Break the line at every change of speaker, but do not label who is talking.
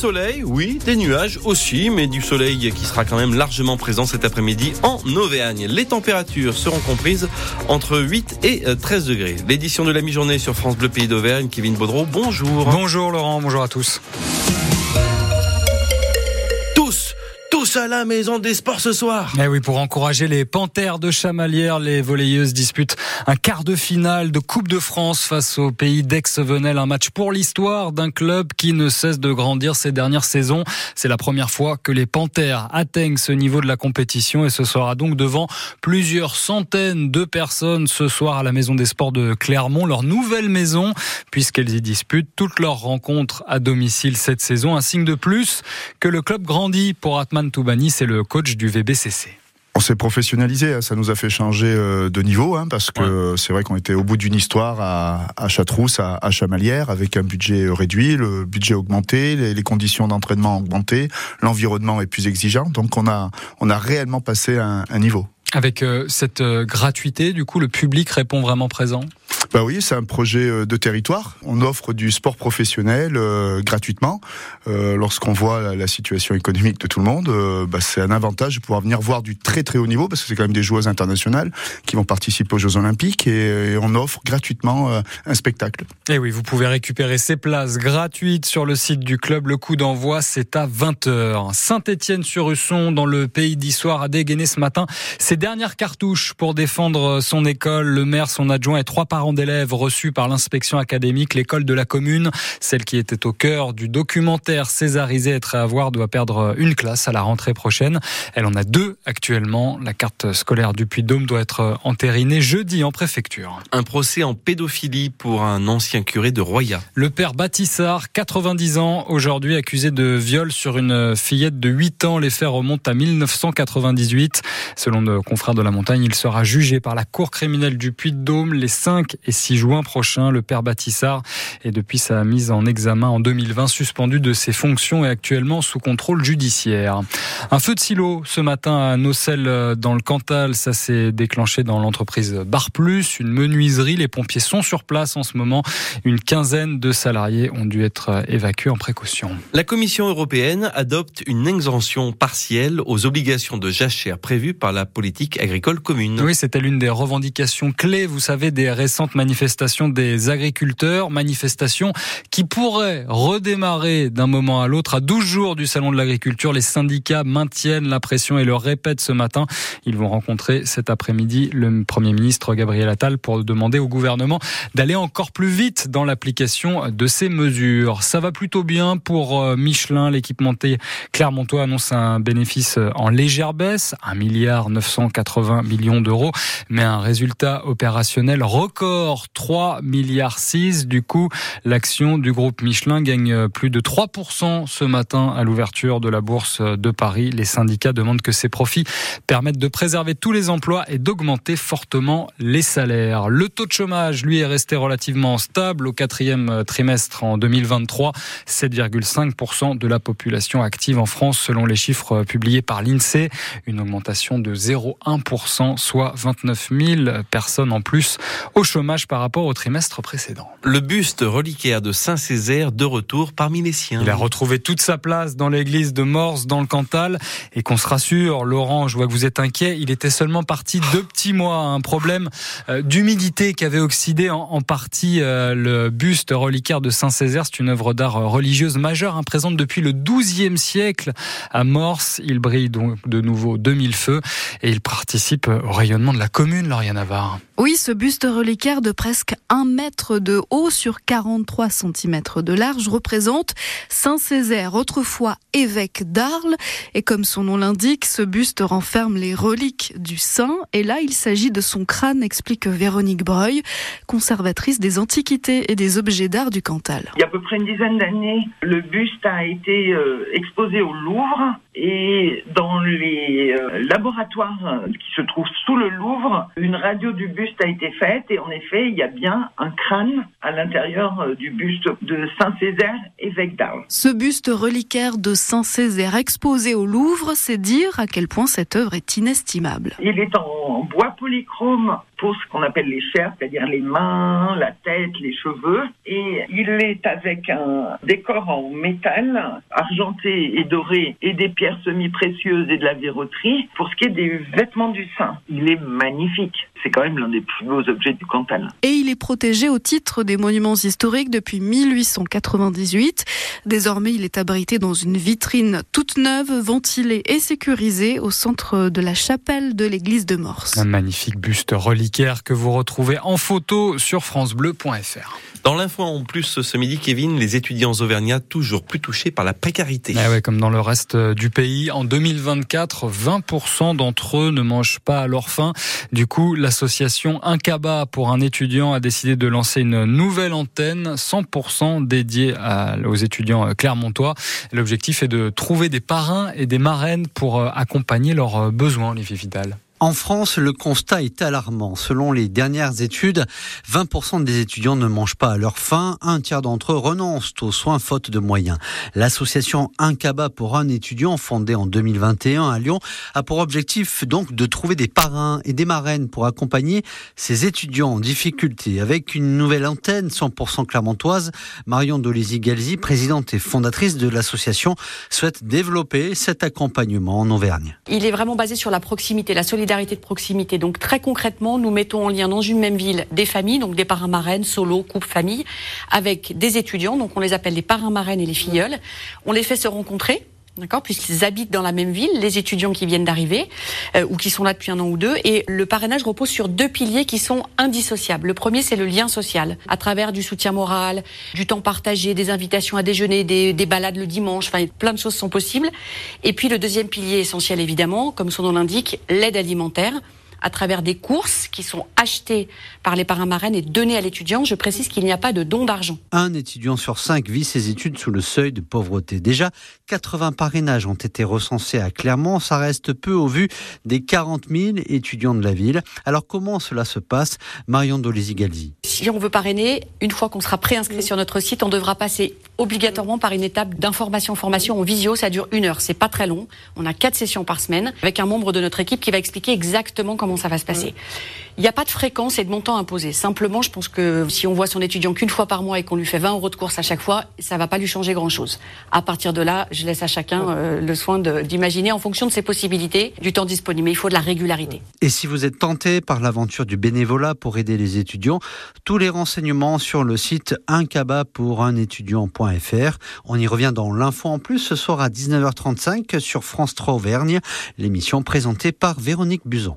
soleil, oui, des nuages aussi, mais du soleil qui sera quand même largement présent cet après-midi en Auvergne. Les températures seront comprises entre 8 et 13 degrés. L'édition de la mi-journée sur France Bleu Pays d'Auvergne, Kevin Baudreau, bonjour.
Bonjour Laurent, bonjour à tous.
À la maison des sports ce soir.
Eh oui, pour encourager les Panthères de Chamalières, les volleyeuses disputent un quart de finale de Coupe de France face au pays d'Aix-Venel. Un match pour l'histoire d'un club qui ne cesse de grandir ces dernières saisons. C'est la première fois que les Panthères atteignent ce niveau de la compétition et ce sera donc devant plusieurs centaines de personnes ce soir à la maison des sports de Clermont, leur nouvelle maison, puisqu'elles y disputent toutes leurs rencontres à domicile cette saison. Un signe de plus que le club grandit pour Atman Toubani, c'est le coach du VBCC.
On s'est professionnalisé, hein. ça nous a fait changer euh, de niveau, hein, parce que c'est vrai qu'on était au bout d'une histoire à, à Chatrousse, à, à, Chamalières, avec un budget réduit, le budget augmenté, les, conditions d'entraînement augmentées, l'environnement est plus exigeant, donc on a, on a réellement passé un, un niveau.
Avec euh, cette euh, gratuité, du coup, le public répond vraiment présent?
Bah oui, c'est un projet euh, de territoire. On offre du sport professionnel euh, gratuitement. Euh, Lorsqu'on voit la, situation économique de tout le monde, euh, bah, c'est un avantage de pouvoir venir voir du très très haut niveau parce que c'est quand même des joueuses internationales qui vont participer aux Jeux Olympiques et, on offre gratuitement euh, un spectacle.
Et oui, vous pouvez récupérer ces places gratuites sur le site du club. Le coup d'envoi, c'est à 20h. Saint-Étienne-sur-Usson, dans le pays d'Issoire, a dégainé ce matin ses dernières cartouches pour défendre son école. Le maire, son adjoint et trois parents d'élèves reçus par l'inspection académique, l'école de la commune, celle qui était au cœur du documentaire Césarisé être à avoir, doit perdre une classe à la rentrée prochaine. Elle en a deux actuellement. La carte scolaire du Puy-de-Dôme doit être entérinée jeudi en préfecture.
Un procès en pédophilie pour un ancien curé de Roya.
Le père Bâtissard, 90 ans, aujourd'hui accusé de viol sur une fillette de 8 ans. Les faits remontent à 1998. Selon nos confrères de la montagne, il sera jugé par la cour criminelle du Puy-de-Dôme les 5 et 6 juin prochain. Le père Bâtissard est depuis sa mise en examen en 2020 suspendu de ses fonctions et actuellement sous contrôle judiciaire. Un feu de silo ce matin à Nocel dans le Cantal, ça s'est déclenché dans l'entreprise Bar Plus, une menuiserie. Les pompiers sont sur place en ce moment. Une quinzaine de salariés ont dû être évacués en précaution.
La Commission européenne adopte une exemption partielle aux obligations de jachère prévues par la politique agricole commune.
Oui, c'était l'une des revendications clés, vous savez, des récentes manifestations des agriculteurs, manifestations qui pourraient redémarrer d'un moment à l'autre. À 12 jours du Salon de l'agriculture, les syndicats maintiennent la pression et le répètent ce matin. Ils vont rencontrer cet après-midi le Premier ministre Gabriel Attal pour demander au gouvernement d'aller encore plus vite dans l'application de ces mesures. Ça va plutôt bien pour euh, Michelin. L'équipementier Clermontois annonce un bénéfice en légère baisse, 1 milliard 980 millions d'euros, mais un résultat opérationnel record, 3 milliards 6. Du coup, l'action du groupe Michelin gagne plus de 3% ce matin à l'ouverture de la bourse de Paris. Les syndicats demandent que ces profits permettent de préserver tous les emplois et d'augmenter fortement les salaires. Le taux de chômage, lui, est resté relativement stable au quatrième trimestre en 2023. 7,5% de la population active en France selon les chiffres publiés par l'INSEE. Une augmentation de 0,1%, soit 29 000 personnes en plus au chômage par rapport au trimestre précédent.
Le buste reliquaire de Saint-Césaire de retour parmi les siens.
Il a retrouvé toute sa place dans l'église de Morse dans le Cantal et qu'on se rassure, Laurent, je vois que vous êtes inquiet, il était seulement parti deux petits mois. Un problème euh, d'humidité qui avait oxydé en, partie euh, le buste reliquaire de Saint-Césaire. C'est une œuvre d'art religieuse majeure, hein, présente depuis le XIIe siècle à Morse. Il brille donc de nouveau 2000 feux et il participe au rayonnement de la commune, Lauriane Navarre.
Oui, ce buste reliquaire de presque 1 mètre de haut sur 43 cm de large représente Saint-Césaire, autrefois évêque d'Arles. Et comme son nom l'indique, ce buste renferme les reliques du saint. Et là, il s'agit de son crâne, explique Véronique Breuil, conservatrice des antiquités et des objets d'art du Cantal.
Il y a à peu près une dizaine d'années, le buste a été euh, exposé au Louvre et dans les euh, laboratoires euh, qui se trouvent sous le Louvre, une radio du buste a été faite et en effet, il y a bien un crâne à l'intérieur euh, du buste de Saint-Césaire, évêque d'Arles.
Ce buste reliquaire de Saint-Césaire exposé au Louvre, c'est dire à quel point cette œuvre est inestimable.
Il est en bois polychrome pour ce qu'on appelle les chairs, c'est-à-dire les mains, la tête, les cheveux. Et il est avec un décor en métal, argenté et doré, et des pierres semi-précieuses et de la verroterie. Pour ce qui est des vêtements du sein, il est magnifique. C'est quand même l'un des plus beaux objets du Cantal.
Et il est protégé au titre des monuments historiques depuis 1898. Désormais, il est abrité dans une vitrine toute neuve, ventilée et sécurisée au centre de la chapelle de l'église de Morse.
Un magnifique buste que vous retrouvez en photo sur francebleu.fr.
Dans l'info en plus ce midi, Kevin, les étudiants auvergnats toujours plus touchés par la précarité.
Ah ouais, comme dans le reste euh, du pays, en 2024, 20% d'entre eux ne mangent pas à leur faim. Du coup, l'association Incaba pour un étudiant a décidé de lancer une nouvelle antenne 100% dédiée aux étudiants euh, clermontois. L'objectif est de trouver des parrains et des marraines pour euh, accompagner leurs besoins, les Vital.
En France, le constat est alarmant. Selon les dernières études, 20% des étudiants ne mangent pas à leur faim. Un tiers d'entre eux renoncent aux soins faute de moyens. L'association Incaba pour un étudiant, fondée en 2021 à Lyon, a pour objectif donc de trouver des parrains et des marraines pour accompagner ces étudiants en difficulté. Avec une nouvelle antenne 100% clermontoise, Marion Dolisi-Galzi, présidente et fondatrice de l'association, souhaite développer cet accompagnement en Auvergne.
Il est vraiment basé sur la proximité, la solidarité de proximité. Donc très concrètement, nous mettons en lien dans une même ville des familles, donc des parrains marraines, solo, couple, famille, avec des étudiants, donc on les appelle les parrains marraines et les filleuls. On les fait se rencontrer D'accord, puisqu'ils habitent dans la même ville, les étudiants qui viennent d'arriver euh, ou qui sont là depuis un an ou deux. Et le parrainage repose sur deux piliers qui sont indissociables. Le premier, c'est le lien social, à travers du soutien moral, du temps partagé, des invitations à déjeuner, des, des balades le dimanche. Enfin, plein de choses sont possibles. Et puis le deuxième pilier essentiel, évidemment, comme son nom l'indique, l'aide alimentaire à travers des courses qui sont achetées par les parrains marraines et données à l'étudiant. Je précise qu'il n'y a pas de don d'argent.
Un étudiant sur cinq vit ses études sous le seuil de pauvreté. Déjà, 80 parrainages ont été recensés à Clermont. Ça reste peu au vu des 40 000 étudiants de la ville. Alors comment cela se passe Marion Dolesi-Galzi.
Si on veut parrainer, une fois qu'on sera préinscrit sur notre site, on devra passer obligatoirement par une étape d'information-formation en visio. Ça dure une heure. C'est pas très long. On a quatre sessions par semaine avec un membre de notre équipe qui va expliquer exactement comment ça va se passer. Il n'y a pas de fréquence et de montant imposé. Simplement, je pense que si on voit son étudiant qu'une fois par mois et qu'on lui fait 20 euros de course à chaque fois, ça va pas lui changer grand-chose. À partir de là, je laisse à chacun euh, le soin d'imaginer en fonction de ses possibilités, du temps disponible. Mais il faut de la régularité.
Et si vous êtes tenté par l'aventure du bénévolat pour aider les étudiants, tous les renseignements sur le site uncaba pour un étudiant.fr. On y revient dans l'info en plus ce soir à 19h35 sur France 3 Auvergne, l'émission présentée par Véronique Buzon.